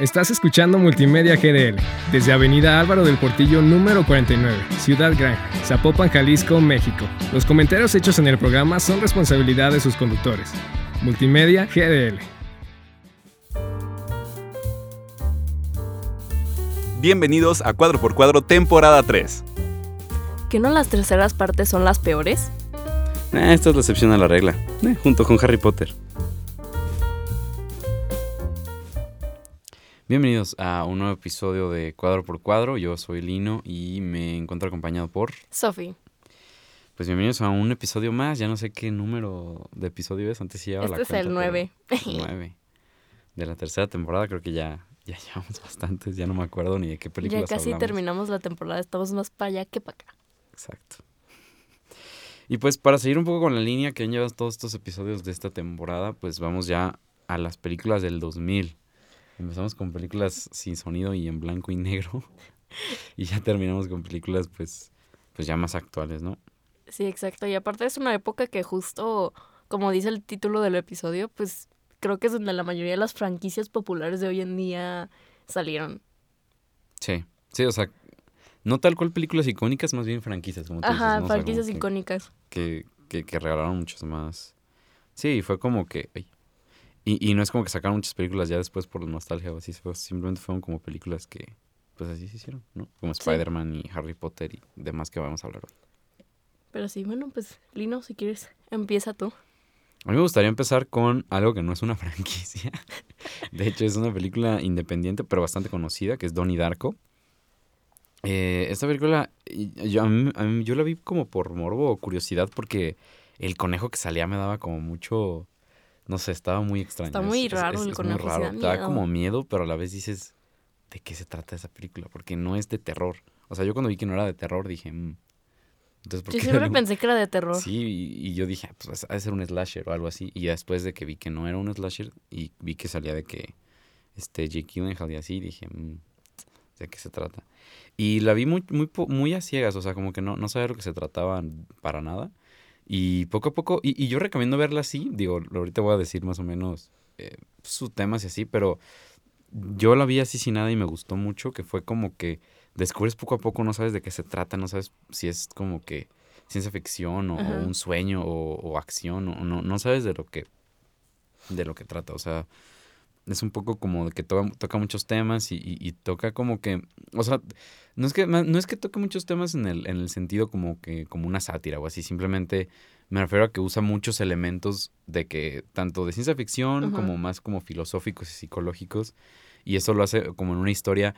Estás escuchando Multimedia GDL desde Avenida Álvaro del Portillo número 49, Ciudad Gran, Zapopan, Jalisco, México. Los comentarios hechos en el programa son responsabilidad de sus conductores. Multimedia GDL. Bienvenidos a Cuadro por Cuadro temporada 3. ¿Que no las terceras partes son las peores? Eh, esta es la excepción a la regla, eh, junto con Harry Potter. Bienvenidos a un nuevo episodio de Cuadro por Cuadro. Yo soy Lino y me encuentro acompañado por... Sofi. Pues bienvenidos a un episodio más. Ya no sé qué número de episodio es. Antes sí llevaba Este la es el cuenta, 9. pero- 9. De la tercera temporada creo que ya, ya llevamos bastantes. Ya no me acuerdo ni de qué Ya películas casi hablamos. terminamos la temporada, estamos más para allá que para acá. Exacto. Y pues para seguir un poco con la línea que han llevado todos estos episodios de esta temporada, pues vamos ya a las películas del 2000. Empezamos con películas sin sonido y en blanco y negro. y ya terminamos con películas pues, pues ya más actuales, ¿no? Sí, exacto. Y aparte es una época que justo, como dice el título del episodio, pues creo que es donde la mayoría de las franquicias populares de hoy en día salieron. Sí, sí, o sea, no tal cual películas icónicas, más bien franquicias, como tú dices, Ajá, franquicias icónicas. que, que, que regalaron muchos más. Sí, fue como que... ay. Y, y no es como que sacaron muchas películas ya después por la nostalgia o así, simplemente fueron como películas que pues así se hicieron, ¿no? Como Sí. Spider-Man y Harry Potter y demás que vamos a hablar hoy. Pero sí, bueno, pues Lino, si quieres, empieza tú. A mí me gustaría empezar con algo que no es una franquicia. De hecho, es una película independiente, pero bastante conocida, que es Donnie Darko. Eh, esta película, yo, a mí- a mí- yo la vi como por morbo o curiosidad, porque el conejo que salía me daba como mucho, no sé, estaba muy extraño. Está muy raro el muy conejo, da raro. Te da como miedo, pero a la vez dices, ¿de qué se trata esa película? Porque no es de terror. O sea, yo cuando vi que no era de terror dije, "Mm, entonces, ¿por Yo qué siempre le- pensé que era de terror. Sí, y, y yo dije, "Ah, pues ha de ser un slasher o algo así. Y después de que vi que no era un slasher y vi que salía de que este Jake Gyllenhaal y así, dije, "Mm, ¿de qué se trata? Y la vi muy, muy, muy a ciegas, o sea, como que no, no sabía de lo que se trataba para nada. Y poco a poco, y, y yo recomiendo verla así, digo, ahorita voy a decir más o menos eh, sus temas y así, pero yo la vi así sin nada y me gustó mucho, que fue como que descubres poco a poco, no sabes de qué se trata, no sabes si es como que ciencia ficción o, o un sueño o, o acción, o no, no sabes de lo que de lo que trata, o sea, es un poco como de que toca, toca muchos temas y, y- y toca como que, o sea, no es que no es que toque muchos temas en el, en el sentido como que como una sátira o así, simplemente me refiero a que usa muchos elementos de que tanto de ciencia ficción como más como filosóficos y psicológicos y eso lo hace como en una historia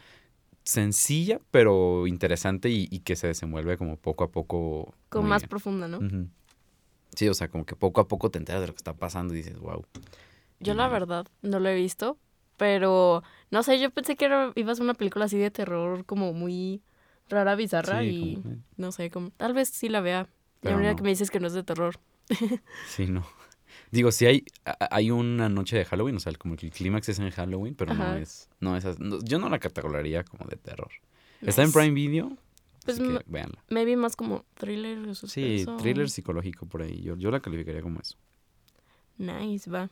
sencilla pero interesante y, y que se desenvuelve como poco a poco Como más bien. profunda, ¿no? Sí, o sea, como que poco a poco te enteras de lo que está pasando y dices, wow. Yo la verdad no lo he visto, pero no sé, yo pensé que era, iba a ser una película así de terror como muy rara, bizarra y como- no sé, como tal vez sí la vea. La Pero verdad no. que me dices que no es de terror. Sí, no. Digo, sí hay, hay una noche de Halloween, o sea, como que el clímax es en Halloween, pero no es, no es, no- yo no la categorizaría como de terror. Está en. Prime Video, Pues así que véanla. maybe más como thriller o Sí, suspenso. thriller psicológico por ahí, yo, yo la calificaría como eso. Nice, va.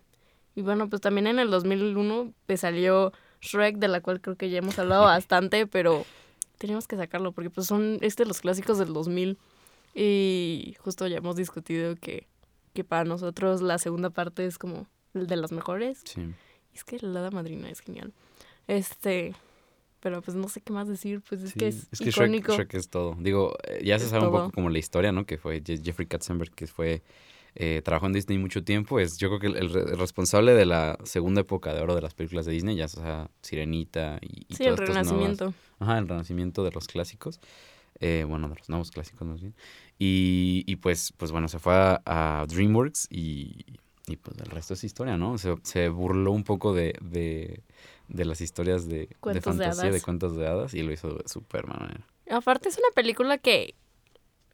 Y bueno, pues también en el 2001 pues salió Shrek, de la cual creo que ya hemos hablado bastante, pero teníamos que sacarlo porque pues son este los clásicos del 2000 y justo ya hemos discutido que, que para nosotros la segunda parte es como de las mejores. Sí. Y es que la hada madrina es genial. Este, pero pues no sé qué más decir, pues es Sí, que es, Shrek, icónico. Shrek es todo. Digo, eh, ya se Es sabe un poco como la historia, ¿no? Que fue Je- Jeffrey Katzenberg, que fue eh, trabajó en Disney mucho tiempo. Es yo creo que el, el re- el responsable de la segunda época de oro de las películas de Disney, ya o sea, Sirenita y, y sí, el nuevas- renacimiento. Ajá, el renacimiento de los clásicos. Eh, bueno, de los nuevos clásicos más bien. Y, y pues, pues bueno, se fue a, a DreamWorks y, y pues el resto es historia, ¿no? Se, se burló un poco de, de, de las historias de, de de fantasía, de, hadas. cuentos de hadas y lo hizo de súper manera. Aparte es una película que,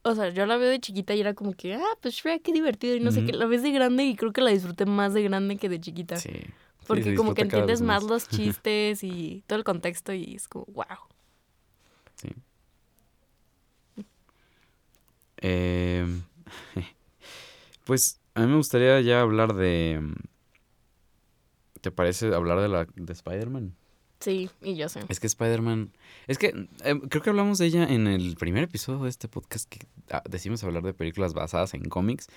o sea, yo la veo de chiquita y era como que, ah, pues Shrek, qué divertido. Y no sé qué, la ves de grande y creo que la disfruté más de grande que de chiquita. Sí. Porque como que entiendes más los chistes y todo el contexto y es como, wow. Sí. Eh, pues a mí me gustaría ya hablar de... ¿Te parece hablar de la de Spider-Man? Sí, y yo sé. Es que Spider-Man. Es que eh, creo que hablamos de ella en el primer episodio de este podcast que ah, decimos hablar de películas basadas en cómics.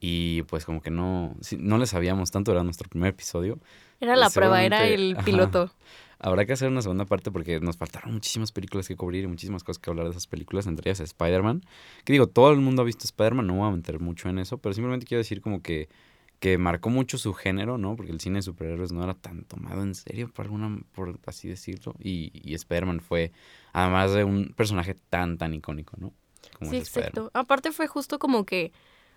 Y pues como que no, no le sabíamos tanto, era nuestro primer episodio. Era la prueba, era el ajá. piloto. Habrá que hacer una segunda parte porque nos faltaron muchísimas películas que cubrir y muchísimas cosas que hablar de esas películas, entre ellas Spider-Man. Que digo, todo el mundo ha visto Spider-Man, no voy a meter mucho en eso, pero simplemente quiero decir como que, que marcó mucho su género, ¿no? Porque el cine de superhéroes no era tan tomado en serio, por alguna, por así decirlo. Y, y Spider-Man fue, además de un personaje tan, tan icónico, ¿no? Como Sí, exacto. Aparte fue justo como que,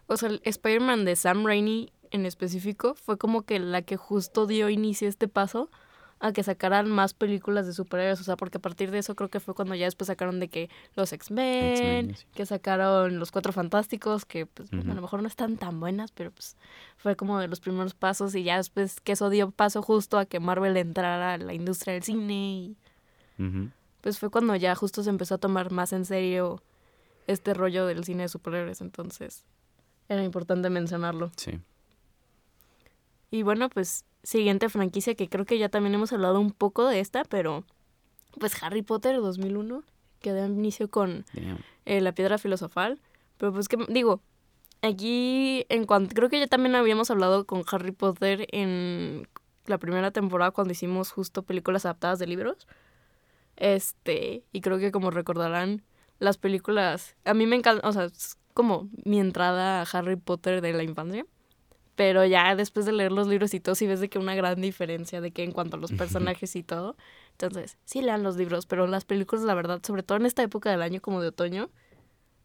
o sea, el Spider-Man de Sam Raimi en específico fue como que la que justo dio inicio a este paso a que sacaran más películas de superhéroes, o sea, porque a partir de eso creo que fue cuando ya después sacaron de que los X-Men, sí. que sacaron los Cuatro Fantásticos, que pues a lo mejor no están tan buenas, pero pues fue como de los primeros pasos y ya después que eso dio paso justo a que Marvel entrara a la industria del cine y pues fue cuando ya justo se empezó a tomar más en serio este rollo del cine de superhéroes, entonces era importante mencionarlo. Sí. Y bueno, pues siguiente franquicia que creo que ya también hemos hablado un poco de esta, pero pues Harry Potter 2001, que da inicio con eh, la piedra filosofal, pero pues que digo, aquí en cuanto creo que ya también habíamos hablado con Harry Potter en la primera temporada cuando hicimos justo películas adaptadas de libros. Este, y creo que como recordarán, las películas, a mí me encanta, o sea, es como mi entrada a Harry Potter de la infancia. Pero ya después de leer los libros y todo, sí ves de que una gran diferencia de que en cuanto a los personajes y todo. Entonces, sí lean los libros, pero las películas, la verdad, sobre todo en esta época del año como de otoño,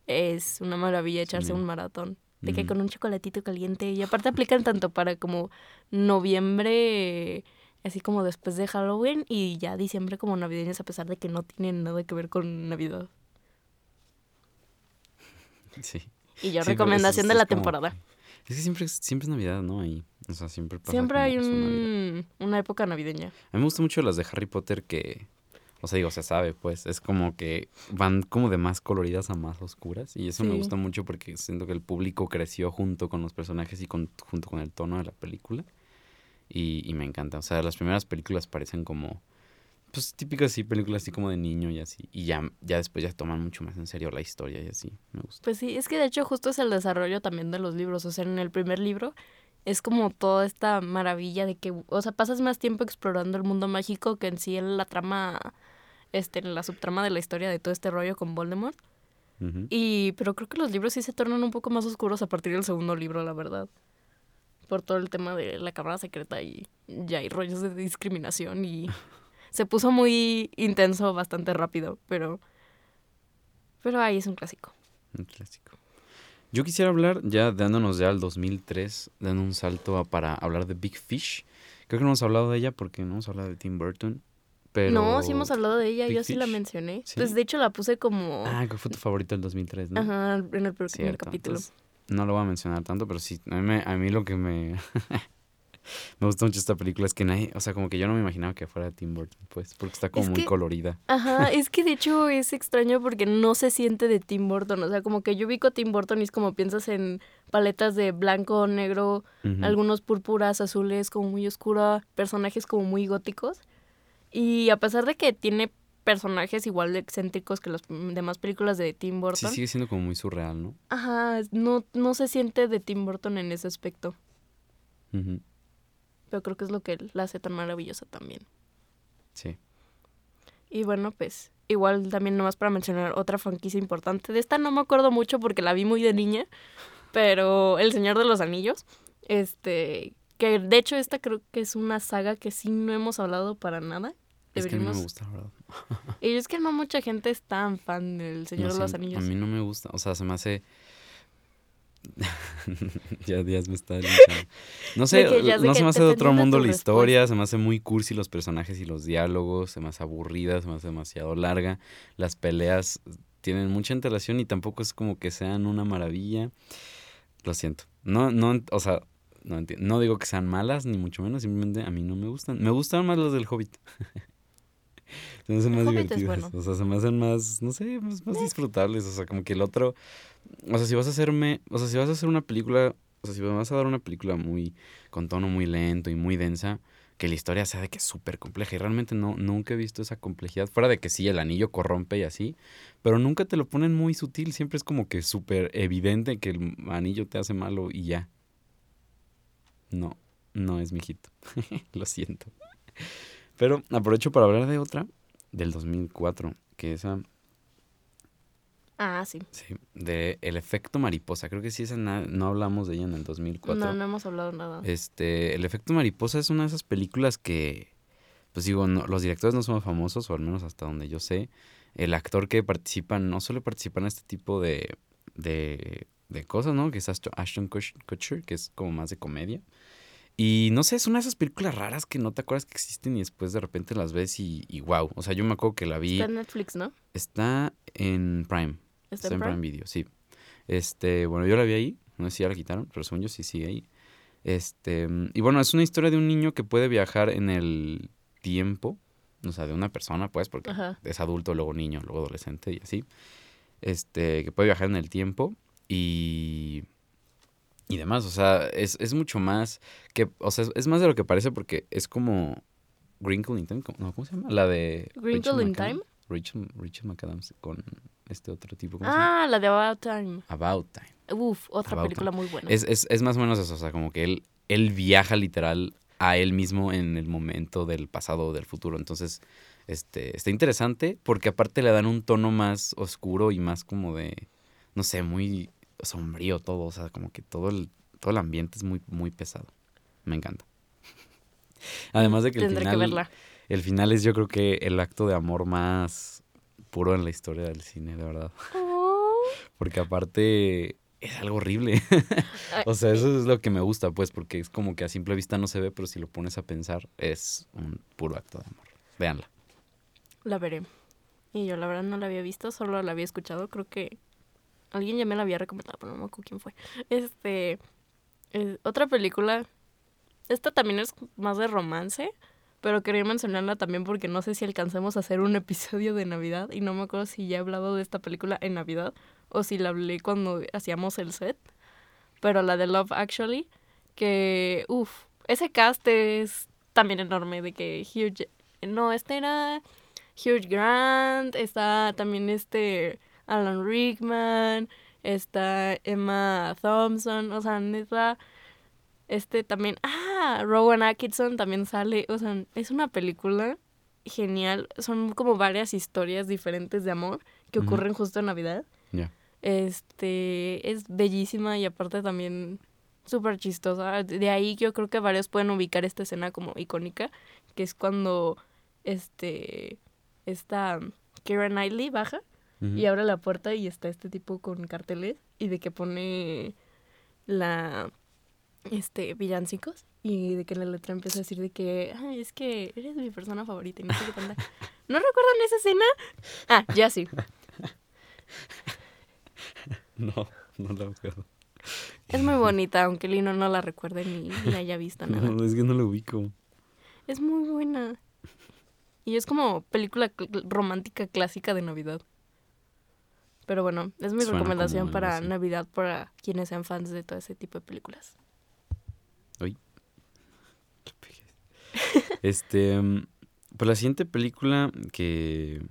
es una maravilla echarse Sí. un maratón. De que con un chocolatito caliente. Y aparte aplican tanto para como noviembre, así como después de Halloween, y ya diciembre como navideños, a pesar de que no tienen nada que ver con Navidad. Sí. Y Sí, pero recomendación de la como- temporada. Es que siempre, es- siempre es Navidad, ¿no? Ahí. O sea, siempre pasa Siempre hay un, una época navideña. A mí me gustan mucho las de Harry Potter que, o sea, digo, se sabe, pues, es como que van como de más coloridas a más oscuras y eso me gusta mucho porque siento que el público creció junto con los personajes y con, junto con el tono de la película y, y me encanta. O sea, las primeras películas parecen como, pues, típicas así, películas así como de niño y así y ya, ya después ya toman mucho más en serio la historia y así, me gusta. Pues sí, es que de hecho justo es el desarrollo también de los libros. O sea, en el primer libro es como toda esta maravilla de que, o sea, pasas más tiempo explorando el mundo mágico que en sí en la trama, este, en la subtrama de la historia de todo este rollo con Voldemort. Y, pero creo que los libros sí se tornan un poco más oscuros a partir del segundo libro, la verdad. Por todo el tema de la cámara secreta y ya hay rollos de discriminación y se puso muy intenso bastante rápido, pero, pero ahí es un clásico. Un clásico. Yo quisiera hablar, ya dándonos ya al 2003, dando un salto a- para hablar de Big Fish. Creo que no hemos hablado de ella porque no hemos hablado de Tim Burton. Pero... No, sí hemos hablado de ella, Big yo sí la mencioné. ¿Sí? Pues de hecho la puse como Ah, ¿cuál fue tu favorito del 2003, no? ajá, en el primer Cierto, capítulo. entonces, no lo voy a mencionar tanto, pero sí, a mí, me- a mí lo que me... me gustó mucho esta película es que nadie... O sea, como que yo no me imaginaba que fuera Tim Burton, pues, porque está como Es muy que- colorida. Ajá, es que de hecho es extraño porque no se siente de Tim Burton. O sea, como que yo ubico a Tim Burton y es como piensas en paletas de blanco, negro, algunos púrpuras, azules, como muy oscura, personajes como muy góticos. Y a pesar de que tiene personajes igual de excéntricos que las demás películas de Tim Sí, Burton, sigue siendo como muy surreal, ¿no? ajá, no, no se siente de Tim Burton en ese aspecto. Ujú. Pero creo que es lo que la hace tan maravillosa también. Sí. Y bueno, pues igual también nomás para mencionar otra franquicia importante. De esta no me acuerdo mucho porque la vi muy de niña, pero El Señor de los Anillos, este, que de hecho esta creo que es una saga que sí no hemos hablado para nada. Es que a mí me gusta, verdad. Y es que no mucha gente es tan fan del Señor No de los Anillos. A mí no me gusta, o sea, se me hace... ya Díaz me está linchando. No sé, sé no que se me hace de otro mundo la historia, se me hace muy cursi los personajes y los diálogos, se me hace aburrida, se me hace demasiado larga. Las peleas tienen mucha antelación y tampoco es como que sean una maravilla. Lo siento. No, no, o sea, no, no digo que sean malas, ni mucho menos, simplemente a mí no me gustan. Me gustan más las del Hobbit. se me hacen más divertidas. bueno. O sea, se me hacen más, no sé, más, más disfrutables. O sea, como que el otro. O sea, si vas a hacerme. O sea, si vas a hacer una película. O sea, si vas a dar una película muy. con tono muy lento y muy densa. que la historia sea de que es súper compleja. Y realmente no, nunca he visto esa complejidad. Fuera de que sí, el anillo corrompe y así. Pero nunca te lo ponen muy sutil. Siempre es como que súper evidente que el anillo te hace malo y ya. No, no es mi lo siento. Pero aprovecho para hablar de otra del 2004, que esa Ah, sí. Sí, de El efecto mariposa. Creo que sí, esa no hablamos de ella en el 2004. No, no hemos hablado nada. Este, El efecto mariposa es una de esas películas que, pues digo, no- los directores no son famosos, o al menos hasta donde yo sé. El actor que participa no suele participar en este tipo de, de, de cosas, ¿no? Que es Ashton, Ashton Kutch- Kutcher, que es como más de comedia. Y no sé, es una de esas películas raras que no te acuerdas que existen y después de repente las ves y, y wow. O sea, yo me acuerdo que la vi. Está en Netflix, ¿no? Está en Prime. Está, en Prime Video, sí. Este, bueno, yo la vi ahí, no sé si ya la quitaron, pero según yo sí sigue ahí. Este, y bueno, es una historia de un niño que puede viajar en el tiempo, o sea, de una persona, pues, porque Ajá. es adulto, luego niño, luego adolescente y así. Este, que puede viajar en el tiempo y y demás, o sea, es, es mucho más que, o sea, es, es más de lo que parece porque es como Wrinkle in Time, ¿cómo- no, ¿cómo se llama? La de Rachel in McAdams. Time? Rachel, Rachel McAdams con este otro tipo, ¿cómo se llama? Ah, la de About Time. About Time. Uf, otra About película muy buena. Es, es, es más o menos eso, o sea, como que él, él viaja literal a él mismo en el momento del pasado o del futuro. Entonces, este, está interesante porque aparte le dan un tono más oscuro y más como de, no sé, muy sombrío todo, o sea, como que todo el, todo el ambiente es muy, muy pesado. Me encanta. Además de que el Tendré final, que verla. el final es yo creo que el acto de amor más puro en la historia del cine, de verdad. Oh. Porque aparte es algo horrible. O sea, eso es lo que me gusta, pues, porque es como que a simple vista no se ve, pero si lo pones a pensar, es un puro acto de amor. Véanla. La veré. Y yo la verdad no la había visto, solo la había escuchado. Creo que alguien ya me la había recomendado, pero no me acuerdo quién fue. Este, eh, otra película. Esta también es más de romance, pero quería mencionarla también porque no sé si alcancemos a hacer un episodio de Navidad y no me acuerdo si ya he hablado de esta película en Navidad o si la hablé cuando hacíamos el set. Pero la de Love Actually, que, uff, ese cast es también enorme, de que Hugh... No, este era Hugh Grant, está también este Alan Rickman, está Emma Thompson, o sea, neta, este también, ah, Rowan Atkinson también sale, o sea, es una película genial, son como varias historias diferentes de amor que ocurren justo en Navidad. Ya. Este, es bellísima y aparte también súper chistosa. De ahí yo creo que varios pueden ubicar esta escena como icónica, que es cuando este esta Keira Knightley baja y abre la puerta y está este tipo con carteles y de que pone la este villancicos y de que la letra empieza a decir de que "Ay, es que eres mi persona favorita y no sé qué tanta. ¿No recuerdan esa escena? Ah, ya sí. No, no la acuerdo. Es muy bonita, aunque Lino no la recuerde ni, haya visto nada. No, es que no lo ubico. Es muy buena. Y es como película cl- romántica clásica de Navidad. Pero bueno, es mi Suena recomendación para. Navidad para quienes sean fans de todo ese tipo de películas. Este, pues la siguiente película que,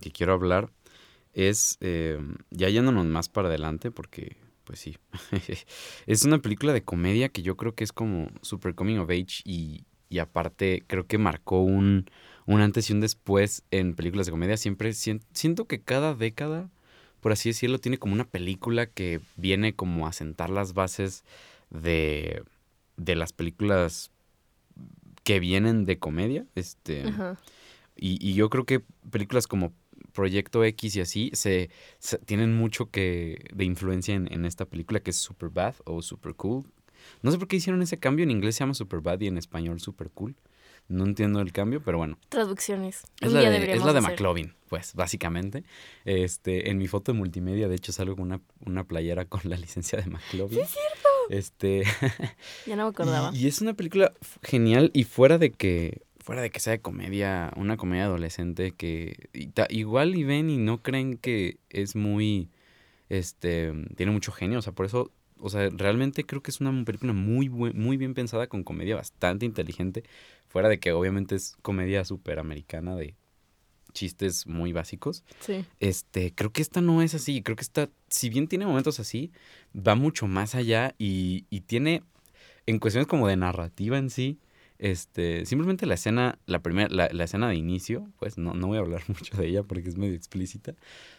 que quiero hablar es, eh, ya yéndonos más para adelante, porque, pues sí, es una película de comedia que yo creo que es como super coming of age y, y aparte creo que marcó un, un antes y un después en películas de comedia. Siempre sien- siento que cada década, por así decirlo, tiene como una película que viene como a sentar las bases de, de las películas que vienen de comedia. Este, Ajá. y, y yo creo que películas como Proyecto X y así se, se- tienen mucho que de influencia en, en esta película que es Super Bad o Super Cool. No sé por qué hicieron ese cambio. En inglés se llama Super Bad y en español Super Cool. No entiendo el cambio, pero bueno. Traducciones. Es la, de, es la de. McLovin, pues, básicamente. Este, en mi foto de multimedia, de hecho, salgo con una, una playera con la licencia de McLovin. ¡Sí, cierto! Este, Ya no me acordaba. y, y es una película genial y fuera de que fuera de que sea de comedia, una comedia adolescente que y ta- igual y ven y no creen que es muy este tiene mucho genio, o sea, por eso o sea, realmente creo que es una película muy, buen- muy bien pensada, con comedia bastante inteligente, fuera de que obviamente es comedia súper americana de chistes muy básicos. Sí. Este, creo que esta no es así. Creo que esta, si bien tiene momentos así, va mucho más allá y, y tiene, en cuestiones como de narrativa en sí, este, simplemente la escena, la primera, la, la escena de inicio, pues no, no voy a hablar mucho de ella porque es medio explícita,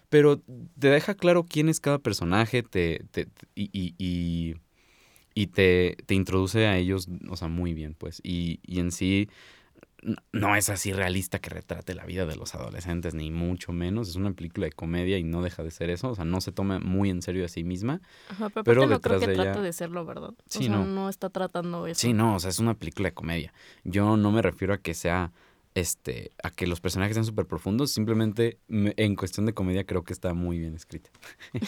pero te deja claro quién es cada personaje, te, te- te- y, y, y, y te, te introduce a ellos, o sea, muy bien, pues, y, y en sí no es así realista que retrate la vida de los adolescentes, ni mucho menos. Es una película de comedia y no deja de ser eso. O sea, no se toma muy en serio a sí misma. Ajá, pero, no creo que de ella- de serlo, ¿verdad? Sí, o sea, no. no. está tratando eso. Sí, no, o sea, es una película de comedia. Yo no me refiero a que sea, este, a que los personajes sean súper profundos. Simplemente me- en cuestión de comedia creo que está muy bien escrita.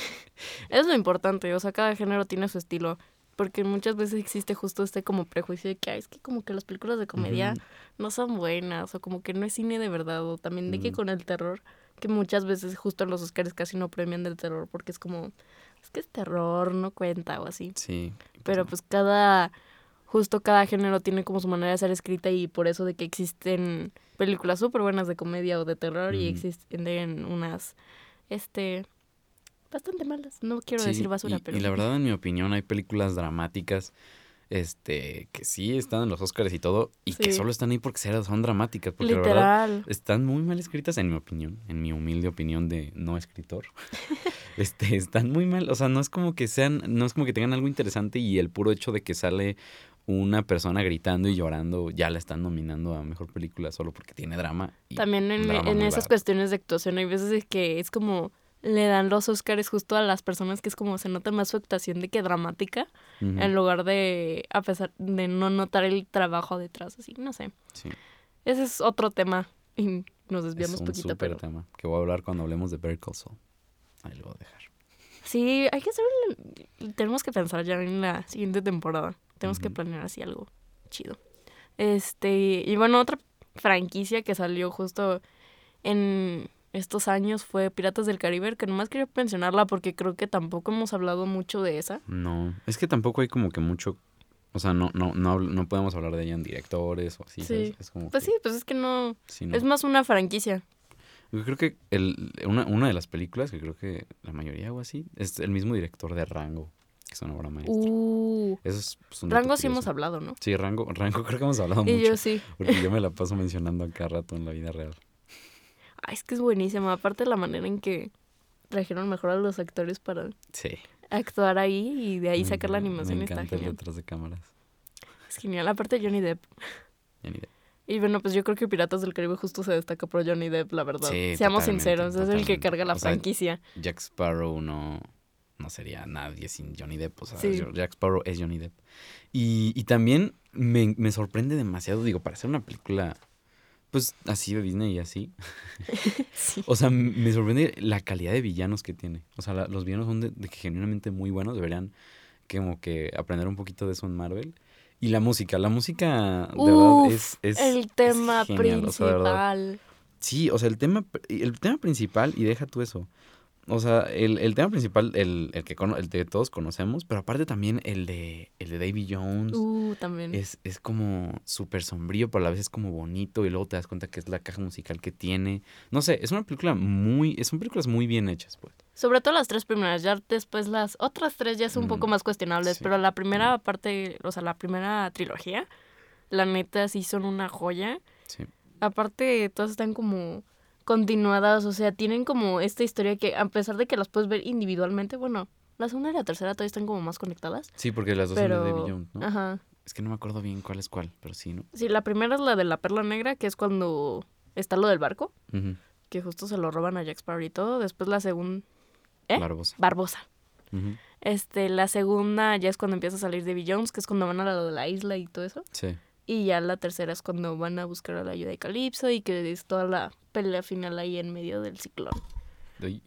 Es lo importante, o sea, cada género tiene su estilo. Porque muchas veces existe justo este como prejuicio de que "Ay, es que como que las películas de comedia no son buenas o como que no es cine de verdad o también de que con el terror, que muchas veces justo en los Oscars casi no premian del terror porque es como, es que es terror, no cuenta o así. Sí. Pero pues cada, justo cada género tiene como su manera de ser escrita y por eso de que existen películas súper buenas de comedia o de terror y existen unas, este, bastante malas. No quiero Sí, decir basura, y, pero... y la verdad, en mi opinión, hay películas dramáticas este, que sí están en los Oscars y todo, y que solo están ahí porque son dramáticas. Porque la verdad, Literal. están muy mal escritas, en mi opinión, en mi humilde opinión de no escritor. este, están muy mal, o sea, no es como que sean, no es como que tengan algo interesante y el puro hecho de que sale una persona gritando y llorando, ya la están nominando a mejor película solo porque tiene drama. y También en, drama en esas barato. cuestiones de actuación hay veces que es como le dan los Oscars justo a las personas que es como se nota más su actuación de que dramática en lugar de a pesar de no notar el trabajo detrás así no sé sí. ese es otro tema y nos Es desviamos un poquito pero tema que voy a hablar cuando hablemos de Better Call Saul. Ahí lo voy a dejar. sí hay que hacer tenemos que pensar ya en la siguiente temporada tenemos que planear así algo chido este y bueno otra franquicia que salió justo en estos años fue Piratas del Caribe, que nomás quería mencionarla porque creo que tampoco hemos hablado mucho de esa. No, es que tampoco hay como que mucho, o sea, no, no, no, no podemos hablar de ella en directores o así. Es como Pues que- sí, pues es que no, sí, no. es más una franquicia. Yo creo que el, una, una de las películas, que creo que la mayoría o así, es el mismo director de Rango, que es una obra maestra. Uh, Eso es pues, un dato Rango sí hemos hablado, ¿no? Sí, Rango, Rango creo que hemos hablado Y mucho, yo sí. porque yo me la paso mencionando a cada rato en la vida real. Ay, es que es buenísima. Aparte la manera en que trajeron mejor a los actores para Sí. actuar ahí y de ahí sacar la animación Me está encanta el genial. detrás de cámaras. Es genial. Aparte Johnny Depp. Ni idea. Y bueno, pues yo creo que Piratas del Caribe justo se destaca por Johnny Depp, la verdad. Sí, Seamos totalmente, sinceros, es el que totalmente. carga la O sea, franquicia. Jack Sparrow no, no sería nadie sin Johnny Depp. O sea, Sí. Jack Sparrow es Johnny Depp. Y, y también me, me sorprende demasiado, digo, para hacer una película, pues así de Disney y así. Sí. O sea, me sorprende la calidad de villanos que tiene. O sea, la- los villanos son de, de que genuinamente muy buenos. Deberían como que aprender un poquito de eso en Marvel. Y la música, la música de Uf, verdad es, es el es tema o sea, principal. Sí, o sea, el tema, el tema principal, y deja tú eso. O sea, el, el tema principal, el, el que cono- el que todos conocemos, pero aparte también el de, el de Davy Jones. Uh, también. Es, es como súper sombrío, pero a la vez es como bonito, y luego te das cuenta que es la caja musical que tiene. No sé, es una película muy, son películas muy bien hechas, pues. Sobre todo las tres primeras, ya después las otras tres ya son un poco Mm, más cuestionables, sí. pero la primera parte, o sea, la primera trilogía, la neta sí son una joya. Sí. Aparte, todas están como continuadas, o sea, tienen como esta historia que a pesar de que las puedes ver individualmente, bueno, la segunda y la tercera todavía están como más conectadas. Sí, porque las dos son de Davy Jones, ¿no? ajá. Es que no me acuerdo bien cuál es cuál, pero sí, ¿no? Sí, la primera es la de la perla negra, que es cuando está lo del barco, Ujú. que justo se lo roban a Jack Sparrow y todo. Después la segunda... ¿Eh? Barbosa. Barbosa. Este, la segunda ya es cuando empieza a salir Davy Jones, que es cuando van a la, la isla y todo eso. Sí. Y ya la tercera es cuando van a buscar a la ayuda de Calypso y que es toda la pelea final ahí en medio del ciclón. Ay.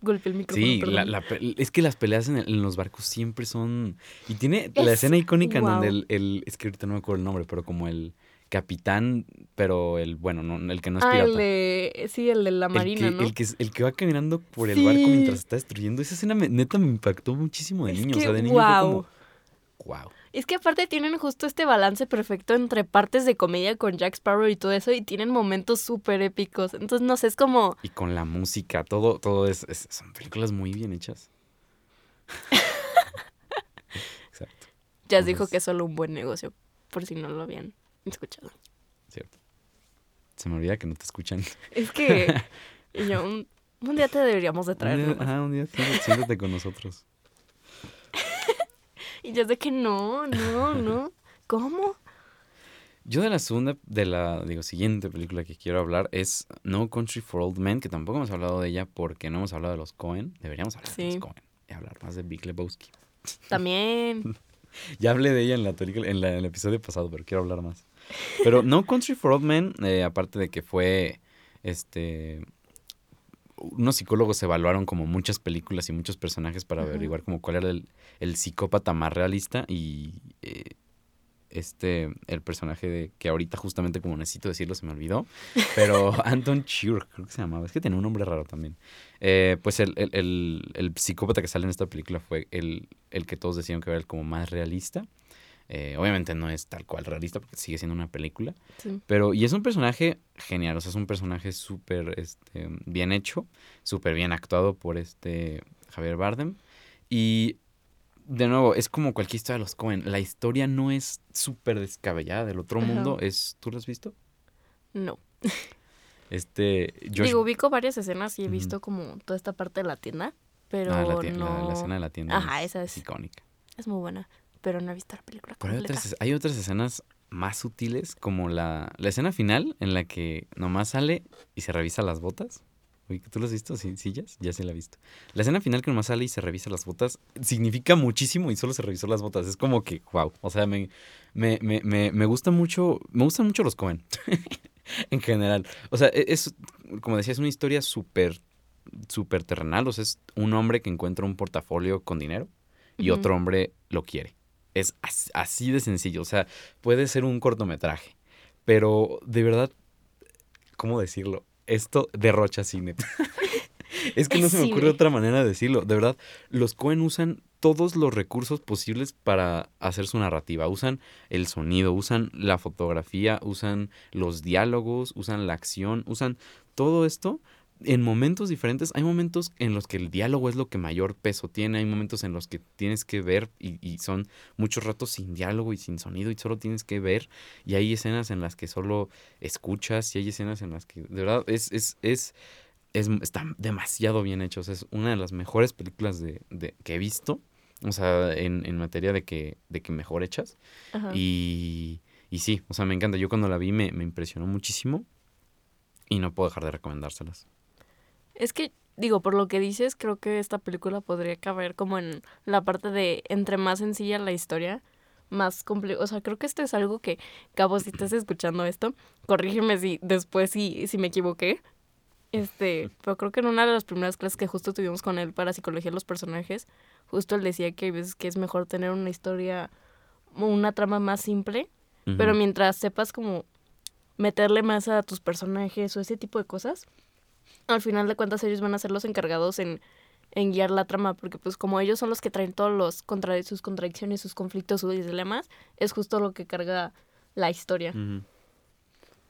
Golpeé el micrófono, Sí, la, la es que las peleas en, el- en los barcos siempre son... Y tiene la Es- escena icónica en donde wow. el, el... Es que ahorita no me acuerdo el nombre, pero como el capitán, pero el, bueno, no, el que no es Ah, pirata. el de. Sí, el de la El marina, que, ¿no? el, que, el que va caminando por el Sí. barco mientras está destruyendo. Esa escena me- neta me impactó muchísimo de Es niño. que, o sea, de niño guau. fue como, wow. Es que aparte tienen justo este balance perfecto entre partes de comedia con Jack Sparrow y todo eso, y tienen momentos súper épicos. Entonces, no sé, es como. Y con la música, todo, todo es, es- son películas muy bien hechas. Exacto, Jazz dijo que es solo un buen negocio, por si no lo habían escuchado. cierto. Se me olvida que no te escuchan. Es que y yo, un, un día te deberíamos de Un traer. día, ajá, un día siéntate con nosotros. Y ya sé que no, no, no. ¿Cómo? Yo de la segunda, de la, digo, siguiente película que quiero hablar es No Country for Old Men, que tampoco hemos hablado de ella porque no hemos hablado de los Cohen. Deberíamos hablar de los Cohen y hablar más de Big Lebowski. También. Ya hablé de ella en la película, en, la- en el episodio pasado, pero quiero hablar más. Pero No Country for Old Men, eh, aparte de que fue, este, unos psicólogos evaluaron como muchas películas y muchos personajes para averiguar como cuál era el, el psicópata más realista y eh, este, el personaje de, que ahorita justamente como necesito decirlo se me olvidó, pero Anton Chur, creo que se llamaba, es que tenía un nombre raro también. Eh, pues el, el- el- el psicópata que sale en esta película fue el, el que todos decían que era el como más realista. Eh, obviamente no es tal cual realista porque sigue siendo una película. Sí. Pero, y es un personaje genial, o sea, es un personaje súper este, bien hecho, súper bien actuado por este Javier Bardem. Y de nuevo, es como cualquier historia de los Cohen. La historia no es súper descabellada del otro Ajá. mundo. Es, ¿Tú lo has visto? No. Este, Josh- Digo, ubico varias escenas y he visto como toda esta parte de la tienda, pero Ah, la, escena de la tienda Ajá, es, esa es es. icónica. Es muy buena, pero no he visto la película Pero hay otras, hay otras escenas más sutiles, como la, la escena final en la que nomás sale y se revisa las botas. Uy, ¿Tú lo has visto? Sí, sí, ya, ya se la he visto. La escena final que nomás sale y se revisa las botas significa muchísimo y solo se revisó las botas. Es como que, wow. O sea, me, me, me, me, me gusta mucho, me gustan mucho los Cohen. en general. O sea, e- es, como decía, es una historia súper, súper terrenal. O sea, es un hombre que encuentra un portafolio con dinero y otro hombre lo quiere. Es as- así de sencillo. O sea, puede ser un cortometraje. Pero de verdad, ¿cómo decirlo? Esto derrocha cine. es que no se me ocurre otra manera de decirlo. De verdad, los Cohen usan todos los recursos posibles para hacer su narrativa. Usan el sonido, usan la fotografía, usan los diálogos, usan la acción, usan todo esto en momentos diferentes. Hay momentos en los que el diálogo es lo que mayor peso tiene, hay momentos en los que tienes que ver y, y son muchos ratos sin diálogo y sin sonido y solo tienes que ver. Y hay escenas en las que solo escuchas y hay escenas en las que de verdad es, es, es, es está demasiado bien hecho. O sea, es una de las mejores películas de, de- que he visto. O sea, en, en materia de que, de que mejor hechas. Ajá. Y, y sí, o sea, me encanta. Yo cuando la vi me, me impresionó muchísimo y no puedo dejar de recomendárselas. Es que, digo, por lo que dices, creo que esta película podría caber como en la parte de entre más sencilla la historia, más complejo. O sea, creo que esto es algo que, Cabo, si estás escuchando esto, corrígeme si después si, si me equivoqué. Este, pero creo que en una de las primeras clases que justo tuvimos con él para psicología de los personajes, justo él decía que hay veces que es mejor tener una historia, una trama más simple, pero mientras sepas como meterle más a tus personajes o ese tipo de cosas, al final de cuentas ellos van a ser los encargados en, en guiar la trama, porque pues como ellos son los que traen todos los contra sus contradicciones, sus conflictos, sus dilemas, es justo lo que carga la historia.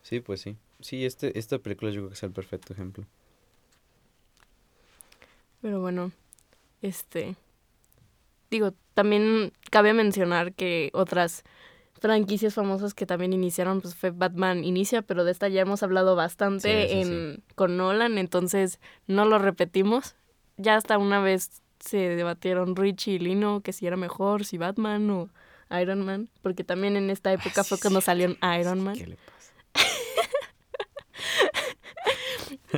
Sí, pues sí. Sí, este, esta película yo creo que es el perfecto ejemplo. Pero bueno, este digo, también cabe mencionar que otras franquicias famosas que también iniciaron, pues fue Batman Inicia, pero de esta ya hemos hablado bastante Sí, sí, en, con Nolan, entonces no lo repetimos. Ya hasta una vez se debatieron Richie y Lino que si era mejor, si Batman o Iron Man, porque también en esta época Ah, fue cuando salió Iron Man. ¿Qué le pasa?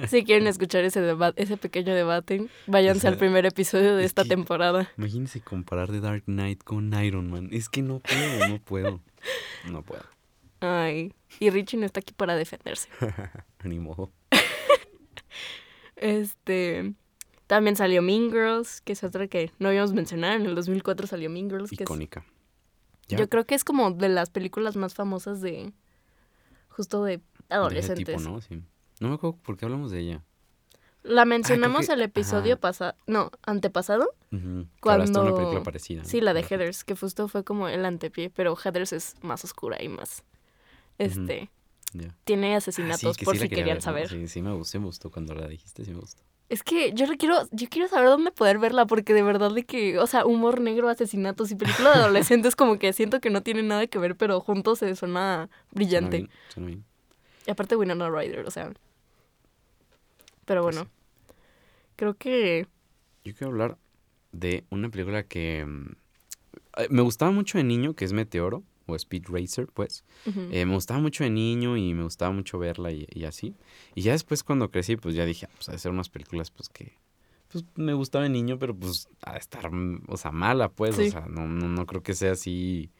Si quieren escuchar ese debate, ese pequeño debate, váyanse al primer episodio de es esta que- temporada. Imagínense comparar The Dark Knight con Iron Man. Es que no puedo, no puedo. No puedo. Ay, y Richie no está aquí para defenderse. Ni modo. Este, también salió Mean Girls, que es otra que no habíamos mencionado. En el 2004 salió Mean Girls, que es- Icónica. Yo creo que es como de las películas más famosas de, justo de De ese adolescentes. tipo, ¿no? Sí. No me acuerdo por qué hablamos de ella. La mencionamos que- el episodio pasado, no, antepasado. Que hablaste de una Cuando- película parecida. Sí, la de Heathers, que justo fue como el antepié, pero Heathers es más oscura y más, este, Ya. tiene Ah, asesinatos sí, que por sí si quería querían ver, saber. Sí, sí me gustó, sí me gustó cuando la dijiste, sí me gustó. Es que yo quiero, yo quiero saber dónde poder verla, porque de verdad de que, o sea, humor negro, asesinatos y película de adolescentes como que siento que no tienen nada que ver, pero juntos se suena Suena brillante. bien, suena bien. Y aparte Winona Ryder, o sea. Pero Pues bueno. Creo que Yo quiero hablar de una película que mm, eh, me gustaba mucho de niño, que es Meteoro, o Speed Racer, pues. Eh, me gustaba mucho de niño y me gustaba mucho verla y, y así. Y ya después cuando crecí, pues ya dije, ah, pues a hacer unas películas, pues que pues me gustaba de niño, pero pues a estar, mm, o sea, mala, pues. Sí. O sea, no, no, no creo que sea así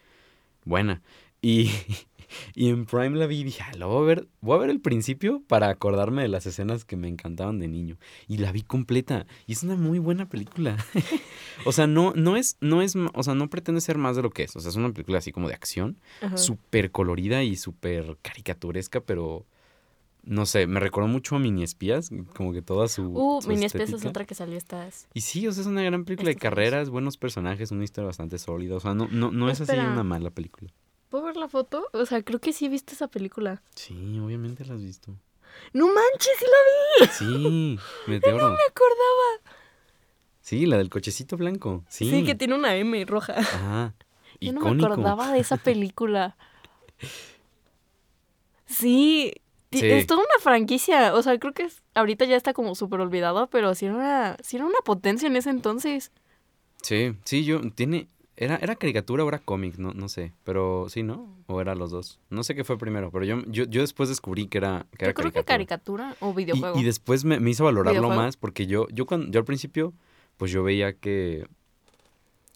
buena. Y, y en Prime la vi y dije, ah, la voy a ver, voy a ver el principio para acordarme de las escenas que me encantaban de niño. Y la vi completa. Y es una muy buena película. o sea, no, no es, no es, o sea, no pretende ser más de lo que es. O sea, es una película así como de acción súper colorida y súper caricaturesca, pero no sé, me recordó mucho a Mini Espías, como que toda su. Uh, su Mini Espías es otra que salió estas. Y sí, o sea, es una gran película de carreras, buenos personajes, una historia bastante sólida. O sea, no, no, no es así una mala película. ¿Puedo ver la foto? O sea, creo que sí viste esa película. Sí, obviamente la has visto. ¡No manches! ¡Sí la vi! Sí, Meteoro. Me acordaba. Sí, la del cochecito blanco. Sí. Sí, que tiene una M roja. Ajá. Yo no me acordaba de esa película. Sí, Sí. es toda una franquicia. O sea, creo que es- ahorita ya está como súper olvidado, pero sí era, una, sí era una potencia en ese entonces. Sí, sí, yo, tiene, era, era caricatura o era cómic, no, no sé, pero sí, ¿no? O era los dos. No sé qué fue primero, pero yo, yo, yo después descubrí que era, que era Yo creo que caricatura o videojuego. Y, después me, me hizo valorarlo ¿Videojuego? más porque yo, yo, cuando, yo al principio, pues yo veía que,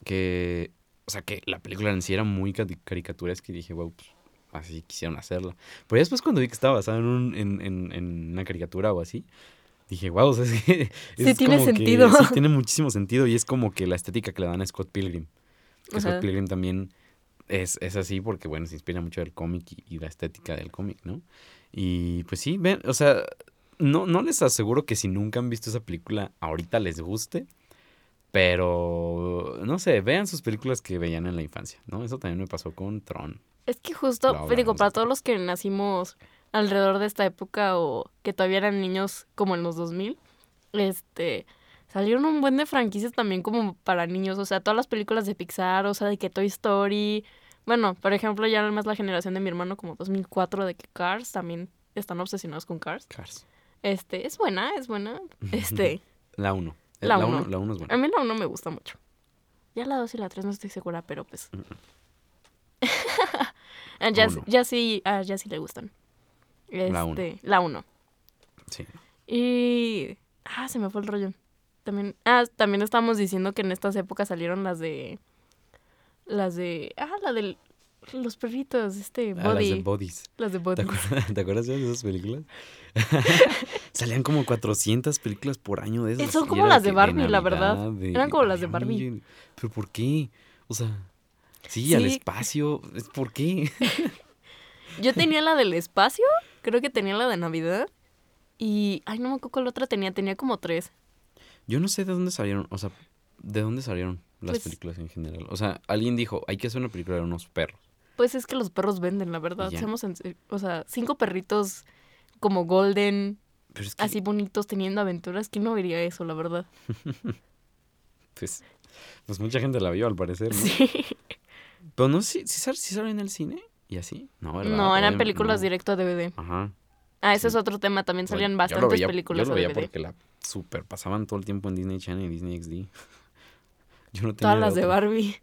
que, o sea, que la película en sí era muy cari- caricaturesca y dije, wow, pues, así quisieron hacerla. Pero ya después cuando vi que estaba basada en, un, en, en, en una caricatura o así, dije, wow, o sea, es que... Sí es tiene como que- sentido. sí, tiene muchísimo sentido y es como que la estética que le dan a Scott Pilgrim. Que. Scott Pilgrim también es, es así porque, bueno, se inspira mucho del cómic y, y la estética del cómic, ¿no? Y pues sí, ven, o sea, no, no les aseguro que si nunca han visto esa película, ahorita les guste. Pero, no sé, vean sus películas que veían en la infancia, ¿no? Eso también me pasó con Tron. Es que justo, pues, digo, para todos los que nacimos alrededor de esta época o que todavía eran niños como en los 2000, este, salieron un buen de franquicias también como para niños, o sea, todas las películas de Pixar, o sea, de que Toy Story, bueno, por ejemplo, ya más la generación de mi hermano como 2004 de que Cars también están obsesionados con Cars. Cars. Este, es buena, es buena. Este, La 1. La La uno. 1 la uno es buena. a mí la 1 me gusta mucho. Ya la 2 y la 3 no estoy segura, pero pues. a ya, Uno. ya sí, a ya sí le gustan. La uno. Este, La 1. Sí. Y. Ah, se me fue el rollo. También. Ah, también estábamos diciendo que en estas épocas salieron las de. Las de. Ah, la de los perritos, este, Ah, las Body. de Bodies. las de ¿Te Body. acuerdas, ¿Te acuerdas de esas películas? Salían como 400 películas por año de esas. Son como las de Barbie, la verdad. De- Eran como las de Barbie. ¿Pero por qué? O sea, sí, al Sí. espacio. ¿es ¿Por qué? Yo tenía la del espacio, creo que tenía la de Navidad. Y. Ay, no me acuerdo cuál otra tenía, tenía como tres. Yo no sé de dónde salieron, o sea, de dónde salieron las Pues- películas en general. O sea, alguien dijo, hay que hacer una película de unos perros. Pues es que los perros venden, la verdad. Seamos en. O sea, cinco perritos como golden, Pero es que, así bonitos, teniendo aventuras. ¿Quién no vería eso, la verdad? pues, pues mucha gente la vio al parecer, ¿no? Sí. Pero no sé, si sale, si sale en el cine y así. No, ¿verdad? No, eran películas no. directo a DVD. Ajá. Ah, ese Sí. es otro tema. También Bueno, salían yo lo bastantes veía- películas Yo lo a veía DVD. porque la super pasaban todo el tiempo en Disney Channel y Disney XD. Yo no tenía Todas las de. Barbie.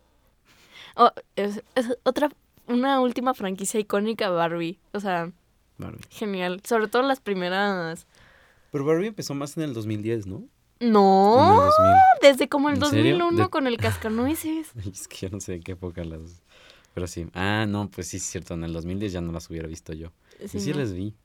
Oh, es, es otra, una última franquicia icónica, Barbie. O sea, Barbie. genial. Sobre todo las primeras. Pero Barbie empezó más en el 2010, ¿no? No, O en el 2000. desde como el ¿En serio? 2001 De- con el cascanueces. Es que yo no sé de qué época las... Pero sí. Ah, no, pues sí, es cierto. En el 2010 ya no las hubiera visto yo. Sí, y sí ¿no? las vi.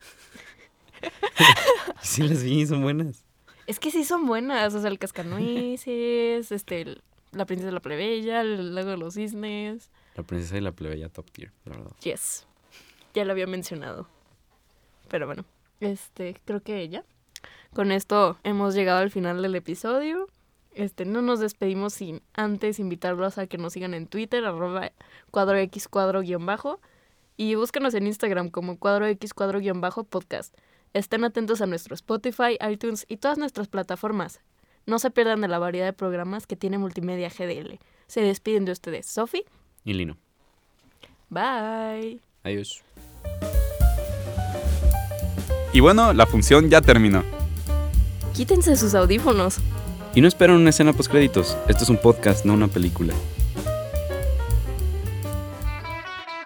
Sí las vi, son buenas. Es que sí son buenas, o sea, el cascanueces, este, el- la princesa de la plebeya, el lago de los cisnes. La princesa y la plebeya top tier, la verdad. Yes. Ya lo había mencionado. Pero bueno, este, creo que ya. Con esto hemos llegado al final del episodio. Este, no nos despedimos sin antes invitarlos a que nos sigan en Twitter, arroba cuadro X cuadro guion bajo. Y búscanos en Instagram como cuadro X cuadro guion bajo podcast. Estén atentos a nuestro Spotify, iTunes y todas nuestras plataformas. No se pierdan de la variedad de programas que tiene Multimedia GDL. Se despiden de ustedes, Sofi. Y Lino. Bye. Adiós. Y bueno, la función ya terminó. Quítense sus audífonos. Y no esperen una escena post créditos. Esto es un podcast, no una película.